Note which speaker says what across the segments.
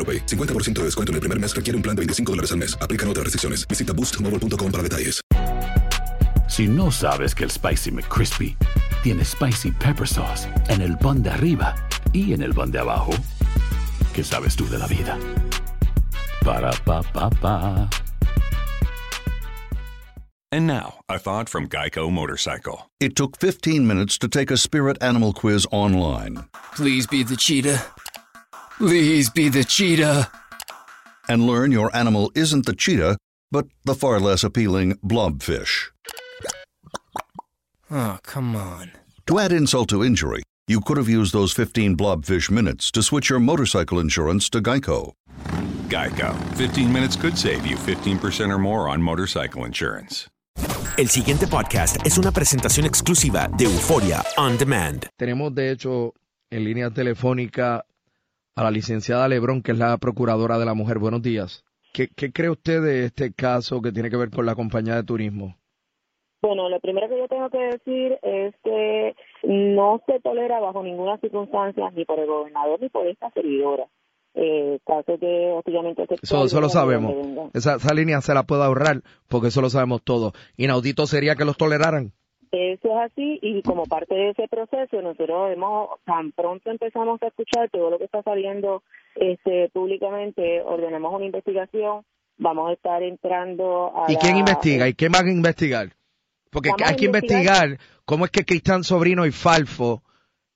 Speaker 1: AroPay. 50% de descuento en el primer mes requiere un plan de 25 dólares al mes. Aplican otras restricciones. Visita boostmobile.com para detalles.
Speaker 2: Si no sabes que el Spicy McCrispy tiene Spicy Pepper Sauce en el pan de arriba y en el pan de abajo, ¿qué sabes tú de la vida? Para, pa, pa, pa.
Speaker 3: And now, a thought from Geico Motorcycle.
Speaker 4: It took 15 minutes to take a spirit animal quiz online
Speaker 5: Please be the cheetah. Please be the cheetah.
Speaker 4: and learn your animal isn't the cheetah, but the far less appealing blobfish.
Speaker 5: Oh, come on.
Speaker 4: To add insult to injury, you could have used those 15 blobfish minutes to switch your motorcycle insurance to Geico.
Speaker 3: Geico. 15 minutes could save you 15% or more on motorcycle insurance.
Speaker 6: El siguiente podcast es una presentación exclusiva de Euforia On Demand.
Speaker 7: Tenemos, de hecho, en línea telefónica a la licenciada Lebrón, que es la procuradora de la mujer. Buenos días. ¿Qué, qué cree usted de este caso que tiene que ver con la compañía de turismo?
Speaker 8: Bueno, lo primero que yo tengo que decir es que no se tolera bajo ninguna circunstancia ni por el gobernador ni por esta servidora. Eh, caso que obviamente
Speaker 7: Eso, eso lo sabemos. Esa, esa línea se la puede ahorrar porque eso lo sabemos todos. Inaudito sería que los toleraran.
Speaker 8: Eso es así y como parte de ese proceso nosotros hemos tan pronto empezamos a escuchar todo lo que está saliendo este públicamente ordenamos una investigación vamos a estar entrando a
Speaker 7: ¿Y quién
Speaker 8: la-
Speaker 7: investiga? ¿Y qué van a investigar? Porque hay que
Speaker 8: investigar-
Speaker 7: investigar cómo es que Cristian Sobrino y Falfo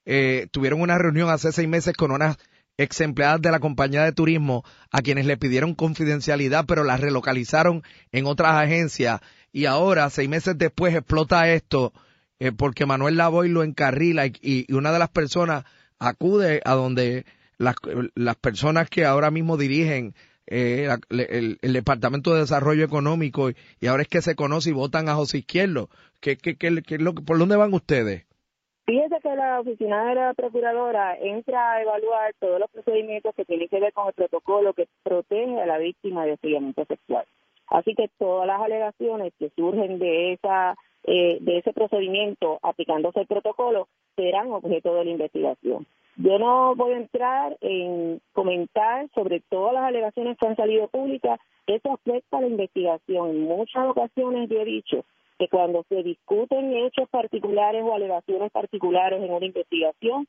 Speaker 7: eh, tuvieron una reunión hace seis meses con unas ex empleadas de la compañía de turismo a quienes le pidieron confidencialidad, pero las relocalizaron en otras agencias y ahora, seis meses después, explota esto eh, porque Manuel Lavoy lo encarrila y, una de las personas acude a donde las, las personas que ahora mismo dirigen eh, el, el Departamento de Desarrollo Económico y, ahora es que se conoce y votan a José Izquierdo. ¿Qué, qué, qué, qué ¿Por dónde van ustedes?
Speaker 8: Fíjese que la oficina de la procuradora entra a evaluar todos los procedimientos que tienen que ver con el protocolo que protege a la víctima de hostigamiento sexual. Así que todas las alegaciones que surgen de esa eh, de ese procedimiento aplicándose el protocolo serán objeto de la investigación. Yo no voy a entrar en comentar sobre todas las alegaciones que han salido públicas. Eso afecta a la investigación. En muchas ocasiones yo he dicho que cuando se discuten hechos particulares o alegaciones particulares en una investigación,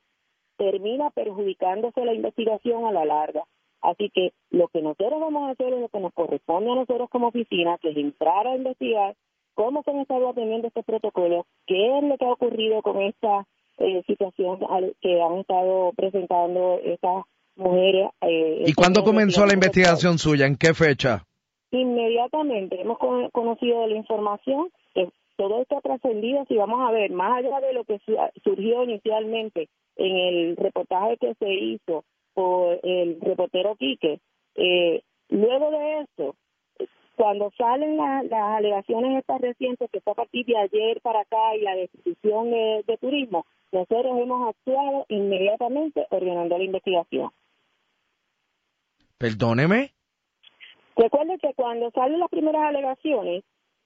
Speaker 8: termina perjudicándose la investigación a la larga. Así que lo que nosotros vamos a hacer es lo que nos corresponde a nosotros como oficina, que es entrar a investigar cómo se han estado atendiendo estos protocolos, qué es lo que ha ocurrido con esta eh, situación que han estado presentando estas mujeres. eh,
Speaker 7: ¿Y cuándo comenzó la investigación suya? ¿En qué fecha?
Speaker 8: Inmediatamente hemos con- conocido la información, que todo esto ha trascendido, si vamos a ver, más allá de lo que su- surgió inicialmente en el reportaje que se hizo por el reportero Quique, eh, luego de eso, cuando salen la- las alegaciones estas recientes, que fue a partir de ayer para acá y la destitución de, de turismo, nosotros hemos actuado inmediatamente ordenando la investigación.
Speaker 7: Perdóneme.
Speaker 8: Recuerde que cuando salen las primeras alegaciones,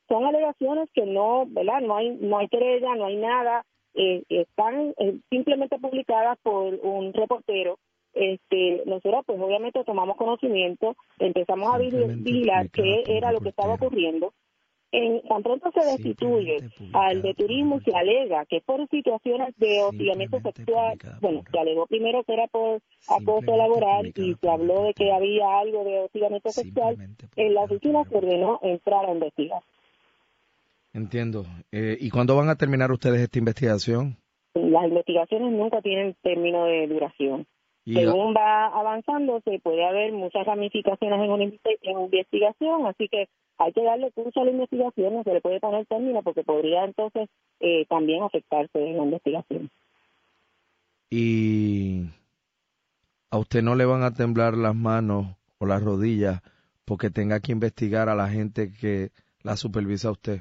Speaker 8: son alegaciones que no, ¿verdad? No hay, no hay querella, no hay nada, eh, están eh, simplemente publicadas por un reportero este, nosotros pues obviamente tomamos conocimiento, empezamos a vigilar qué era lo que estaba ocurriendo. En, tan pronto se destituye al de turismo, se alega que por situaciones de hostigamiento sexual, bueno, se alegó primero que era por acoso laboral y se habló de que había algo de hostigamiento sexual, en la oficina se ordenó entrar a investigar.
Speaker 7: Entiendo. Eh, ¿Y cuándo van a terminar ustedes esta investigación?
Speaker 8: Las investigaciones nunca tienen término de duración. Según va avanzando, se puede haber muchas ramificaciones en una investigación, así que hay que darle curso a la investigación, no se le puede poner término porque podría entonces eh, también afectarse en la investigación.
Speaker 7: ¿Y a usted no le van a temblar las manos o las rodillas porque tenga que investigar a la gente que la supervisa a usted?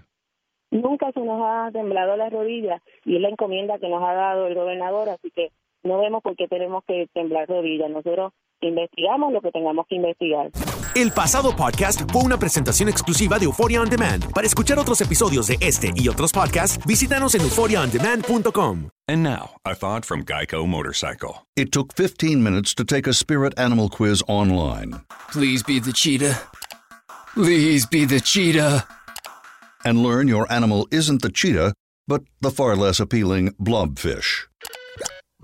Speaker 8: Nunca se nos ha temblado las rodillas y es la encomienda que nos ha dado el gobernador, así que no vemos por qué tenemos que temblar rodillas. Nosotros investigamos lo que tengamos que investigar.
Speaker 6: El pasado podcast fue una presentación exclusiva de Euphoria On Demand. Para escuchar otros episodios de este y otros podcasts, visítanos en euphoriaondemand.com.
Speaker 3: And now, a thought from Geico Motorcycle.
Speaker 4: It took 15 minutes to take a spirit animal quiz online.
Speaker 5: Please be the cheetah. Please be the cheetah.
Speaker 4: And learn your animal isn't the cheetah, but the far less appealing blobfish.